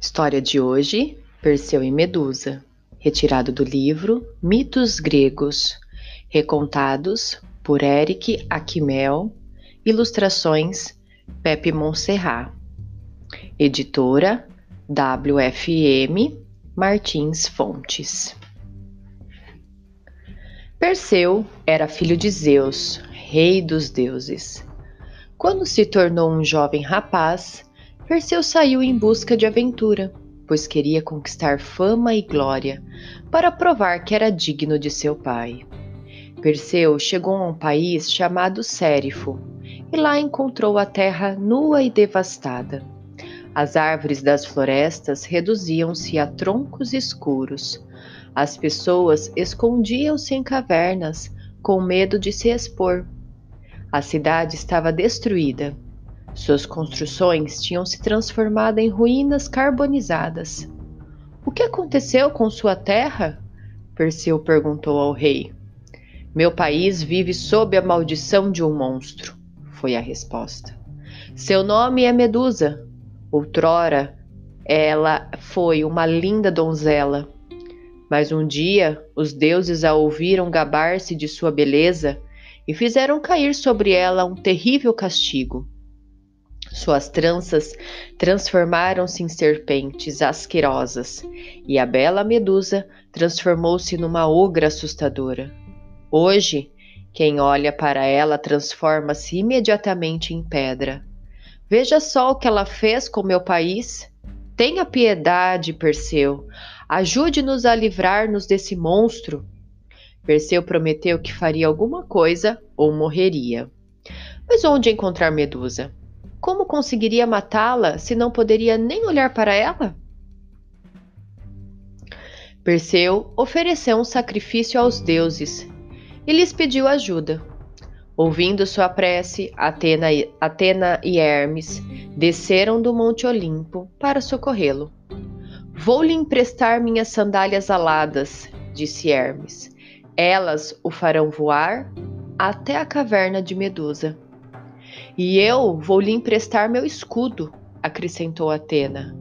História de hoje: Perseu e Medusa, retirado do livro Mitos Gregos, recontados por Eric Aquimel, ilustrações Pepe Monserrat, editora WFM Martins Fontes. Perseu era filho de Zeus, rei dos deuses. Quando se tornou um jovem rapaz, Perseu saiu em busca de aventura, pois queria conquistar fama e glória, para provar que era digno de seu pai. Perseu chegou a um país chamado Sérifo, e lá encontrou a terra nua e devastada. As árvores das florestas reduziam-se a troncos escuros. As pessoas escondiam-se em cavernas, com medo de se expor. A cidade estava destruída suas construções tinham se transformado em ruínas carbonizadas. O que aconteceu com sua terra? Perseu perguntou ao rei. Meu país vive sob a maldição de um monstro, foi a resposta. Seu nome é Medusa. Outrora, ela foi uma linda donzela. Mas um dia os deuses a ouviram gabar-se de sua beleza e fizeram cair sobre ela um terrível castigo. Suas tranças transformaram-se em serpentes asquerosas, e a bela Medusa transformou-se numa ogra assustadora. Hoje, quem olha para ela transforma-se imediatamente em pedra. Veja só o que ela fez com meu país. Tenha piedade, Perseu. Ajude-nos a livrar-nos desse monstro. Perseu prometeu que faria alguma coisa ou morreria. Mas onde encontrar Medusa? Como conseguiria matá-la se não poderia nem olhar para ela? Perseu ofereceu um sacrifício aos deuses e lhes pediu ajuda. Ouvindo sua prece, Atena, Atena e Hermes desceram do Monte Olimpo para socorrê-lo. Vou lhe emprestar minhas sandálias aladas, disse Hermes. Elas o farão voar até a caverna de Medusa. E eu vou lhe emprestar meu escudo, acrescentou Atena.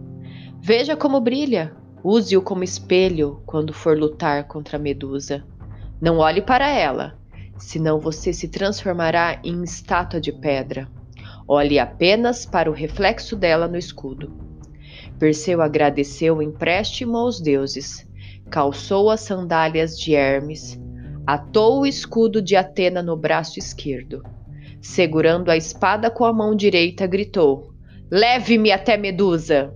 Veja como brilha. Use-o como espelho quando for lutar contra a Medusa. Não olhe para ela, senão você se transformará em estátua de pedra. Olhe apenas para o reflexo dela no escudo. Perseu agradeceu o empréstimo aos deuses, calçou as sandálias de Hermes, atou o escudo de Atena no braço esquerdo Segurando a espada com a mão direita, gritou: Leve-me até Medusa!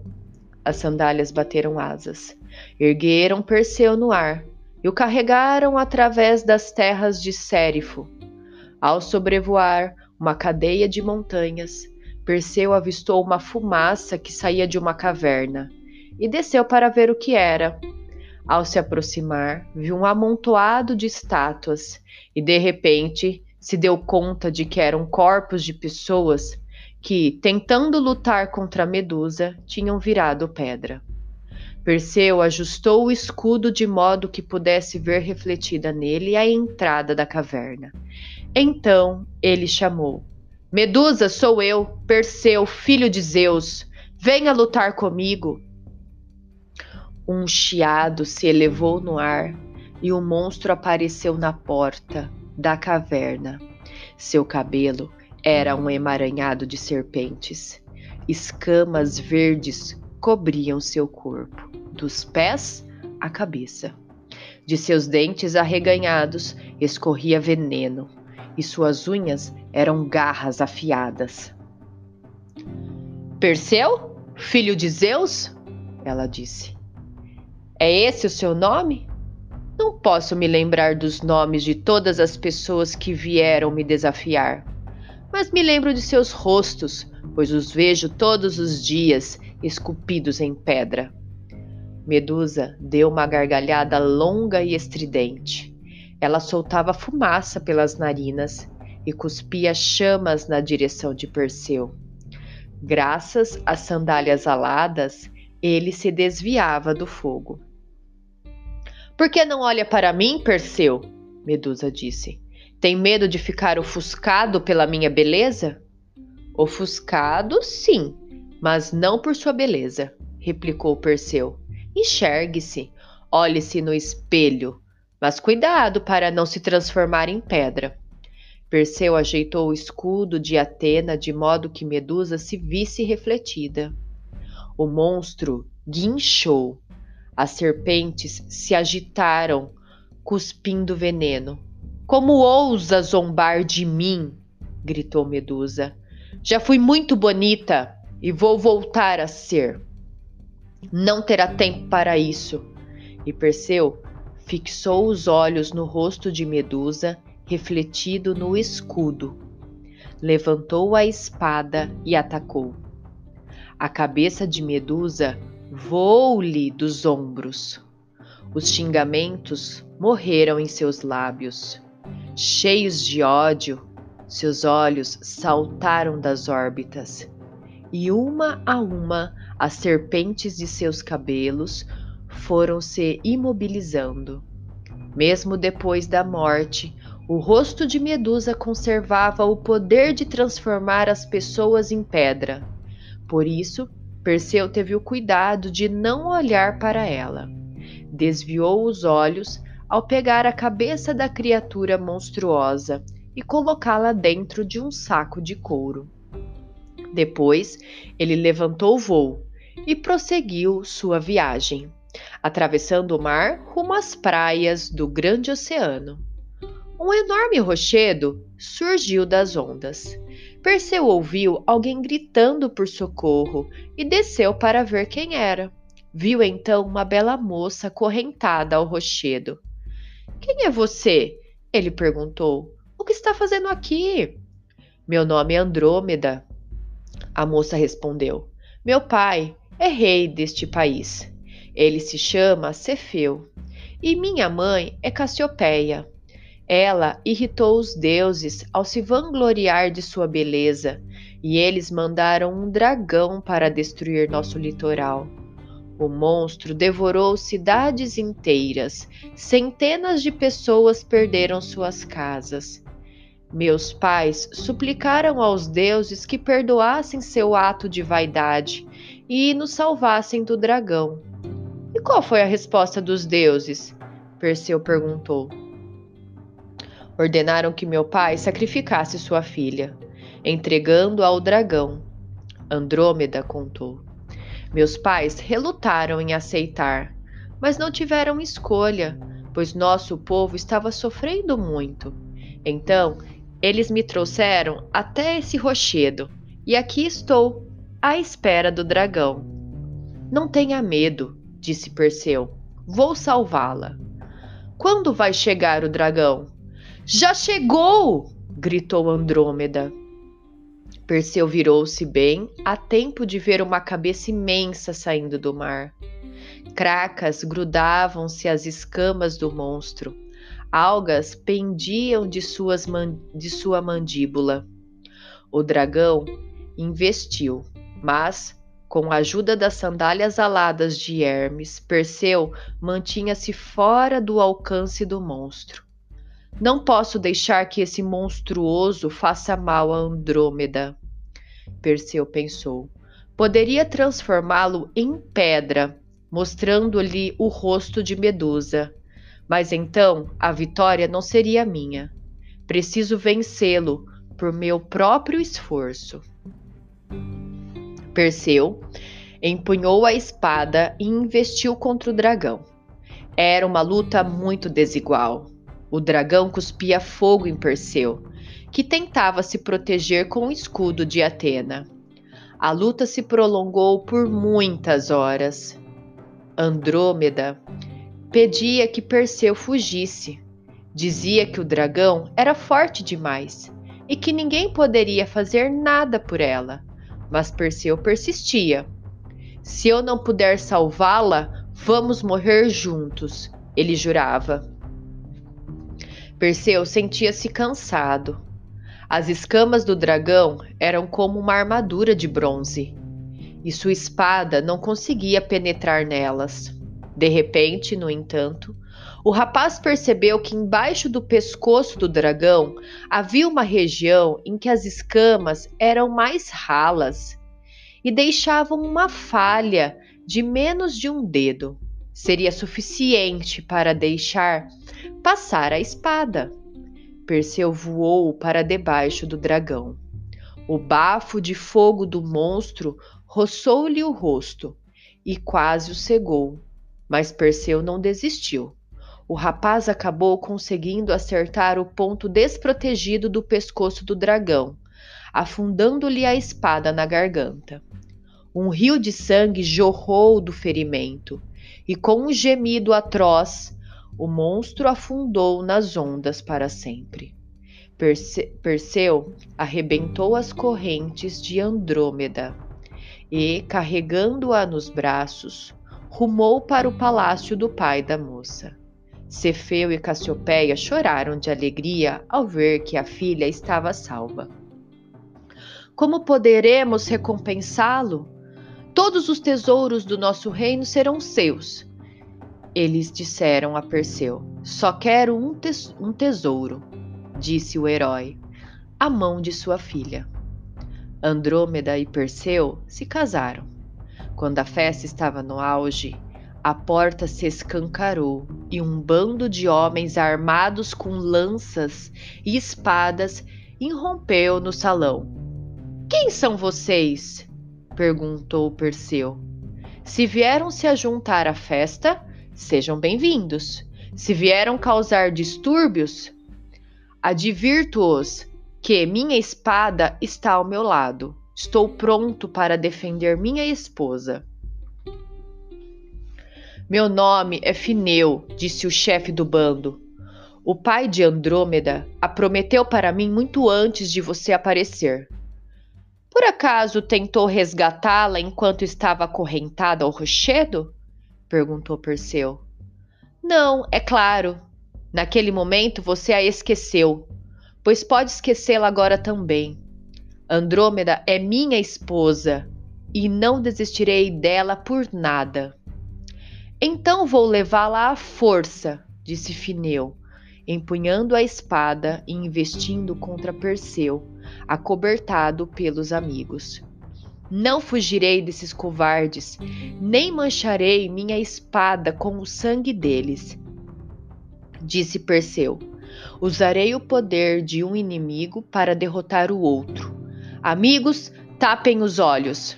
As sandálias bateram asas, ergueram Perseu no ar e o carregaram através das terras de Sérifo. Ao sobrevoar uma cadeia de montanhas, Perseu avistou uma fumaça que saía de uma caverna e desceu para ver o que era. Ao se aproximar, viu um amontoado de estátuas e, de repente, se deu conta de que eram corpos de pessoas que, tentando lutar contra a Medusa, tinham virado pedra. Perseu ajustou o escudo de modo que pudesse ver refletida nele a entrada da caverna. Então ele chamou: Medusa, sou eu, Perseu, filho de Zeus. Venha lutar comigo. Um chiado se elevou no ar e o monstro apareceu na porta, da caverna. Seu cabelo era um emaranhado de serpentes. Escamas verdes cobriam seu corpo, dos pés à cabeça. De seus dentes arreganhados escorria veneno, e suas unhas eram garras afiadas. Perseu, filho de Zeus? Ela disse. É esse o seu nome? Não posso me lembrar dos nomes de todas as pessoas que vieram me desafiar, mas me lembro de seus rostos, pois os vejo todos os dias esculpidos em pedra. Medusa deu uma gargalhada longa e estridente. Ela soltava fumaça pelas narinas e cuspia chamas na direção de Perseu. Graças às sandálias aladas, ele se desviava do fogo. Por que não olha para mim, Perseu? Medusa disse. Tem medo de ficar ofuscado pela minha beleza? Ofuscado, sim, mas não por sua beleza, replicou Perseu. Enxergue-se, olhe-se no espelho, mas cuidado para não se transformar em pedra. Perseu ajeitou o escudo de Atena de modo que Medusa se visse refletida. O monstro guinchou. As serpentes se agitaram, cuspindo veneno. Como ousa zombar de mim? gritou Medusa. Já fui muito bonita e vou voltar a ser. Não terá tempo para isso. E Perseu fixou os olhos no rosto de Medusa, refletido no escudo. Levantou a espada e atacou. A cabeça de Medusa voou-lhe dos ombros. Os xingamentos morreram em seus lábios. Cheios de ódio, seus olhos saltaram das órbitas, e uma a uma as serpentes de seus cabelos foram se imobilizando. Mesmo depois da morte, o rosto de Medusa conservava o poder de transformar as pessoas em pedra. Por isso, Perseu teve o cuidado de não olhar para ela. Desviou os olhos ao pegar a cabeça da criatura monstruosa e colocá-la dentro de um saco de couro. Depois, ele levantou o voo e prosseguiu sua viagem, atravessando o mar rumo às praias do grande oceano. Um enorme rochedo surgiu das ondas. Perseu ouviu alguém gritando por socorro e desceu para ver quem era. Viu então uma bela moça correntada ao rochedo. Quem é você? Ele perguntou. O que está fazendo aqui? Meu nome é Andrômeda. A moça respondeu. Meu pai é rei deste país. Ele se chama Cefeu. E minha mãe é Cassiopeia. Ela irritou os deuses ao se vangloriar de sua beleza, e eles mandaram um dragão para destruir nosso litoral. O monstro devorou cidades inteiras, centenas de pessoas perderam suas casas. Meus pais suplicaram aos deuses que perdoassem seu ato de vaidade e nos salvassem do dragão. E qual foi a resposta dos deuses? Perseu perguntou. Ordenaram que meu pai sacrificasse sua filha, entregando-a ao dragão. Andrômeda contou. Meus pais relutaram em aceitar, mas não tiveram escolha, pois nosso povo estava sofrendo muito. Então eles me trouxeram até esse rochedo, e aqui estou, à espera do dragão. Não tenha medo, disse Perseu. Vou salvá-la. Quando vai chegar o dragão? Já chegou! gritou Andrômeda. Perseu virou-se bem a tempo de ver uma cabeça imensa saindo do mar. Cracas grudavam-se às escamas do monstro. Algas pendiam de, suas de sua mandíbula. O dragão investiu, mas, com a ajuda das sandálias aladas de Hermes, Perseu mantinha-se fora do alcance do monstro. Não posso deixar que esse monstruoso faça mal a Andrômeda. Perseu pensou. Poderia transformá-lo em pedra, mostrando-lhe o rosto de Medusa. Mas então a vitória não seria minha. Preciso vencê-lo por meu próprio esforço. Perseu empunhou a espada e investiu contra o dragão. Era uma luta muito desigual. O dragão cuspia fogo em Perseu, que tentava se proteger com o escudo de Atena. A luta se prolongou por muitas horas. Andrômeda pedia que Perseu fugisse. Dizia que o dragão era forte demais e que ninguém poderia fazer nada por ela. Mas Perseu persistia. Se eu não puder salvá-la, vamos morrer juntos, ele jurava. Perseu sentia-se cansado. As escamas do dragão eram como uma armadura de bronze, e sua espada não conseguia penetrar nelas. De repente, no entanto, o rapaz percebeu que embaixo do pescoço do dragão havia uma região em que as escamas eram mais ralas e deixavam uma falha de menos de um dedo seria suficiente para deixar passar a espada. Perseu voou para debaixo do dragão. O bafo de fogo do monstro roçou-lhe o rosto e quase o cegou, mas Perseu não desistiu. O rapaz acabou conseguindo acertar o ponto desprotegido do pescoço do dragão, afundando-lhe a espada na garganta. Um rio de sangue jorrou do ferimento, e com um gemido atroz, o monstro afundou nas ondas para sempre. Perse Perseu arrebentou as correntes de Andrômeda e, carregando-a nos braços, rumou para o palácio do pai da moça. Cefeu e Cassiopeia choraram de alegria ao ver que a filha estava salva. Como poderemos recompensá-lo? Todos os tesouros do nosso reino serão seus. Eles disseram a Perseu: Só quero um, tes um tesouro, disse o herói, a mão de sua filha. Andrômeda e Perseu se casaram. Quando a festa estava no auge, a porta se escancarou e um bando de homens armados com lanças e espadas irrompeu no salão. Quem são vocês? Perguntou Perseu. Se vieram se ajuntar à festa, sejam bem-vindos. Se vieram causar distúrbios, advirto-os que minha espada está ao meu lado. Estou pronto para defender minha esposa. Meu nome é Fineu, disse o chefe do bando. O pai de Andrômeda a prometeu para mim muito antes de você aparecer. Por acaso tentou resgatá-la enquanto estava acorrentada ao rochedo? perguntou Perseu. Não, é claro. Naquele momento você a esqueceu, pois pode esquecê-la agora também. Andrômeda é minha esposa e não desistirei dela por nada. Então vou levá-la à força, disse Fineu, empunhando a espada e investindo contra Perseu acobertado pelos amigos. Não fugirei desses covardes, nem mancharei minha espada com o sangue deles. Disse Perseu: Usarei o poder de um inimigo para derrotar o outro. Amigos, tapem os olhos.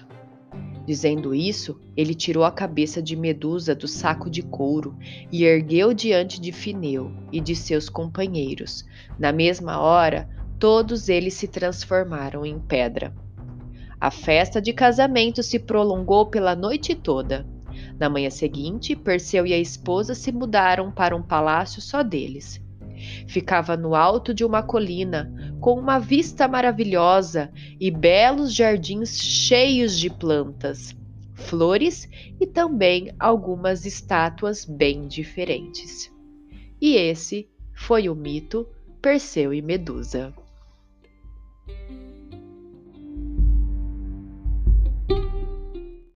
Dizendo isso, ele tirou a cabeça de Medusa do saco de couro e ergueu diante de Fineu e de seus companheiros. Na mesma hora, todos eles se transformaram em pedra. A festa de casamento se prolongou pela noite toda. Na manhã seguinte, Perseu e a esposa se mudaram para um palácio só deles. Ficava no alto de uma colina, com uma vista maravilhosa e belos jardins cheios de plantas, flores e também algumas estátuas bem diferentes. E esse foi o mito Perseu e Medusa.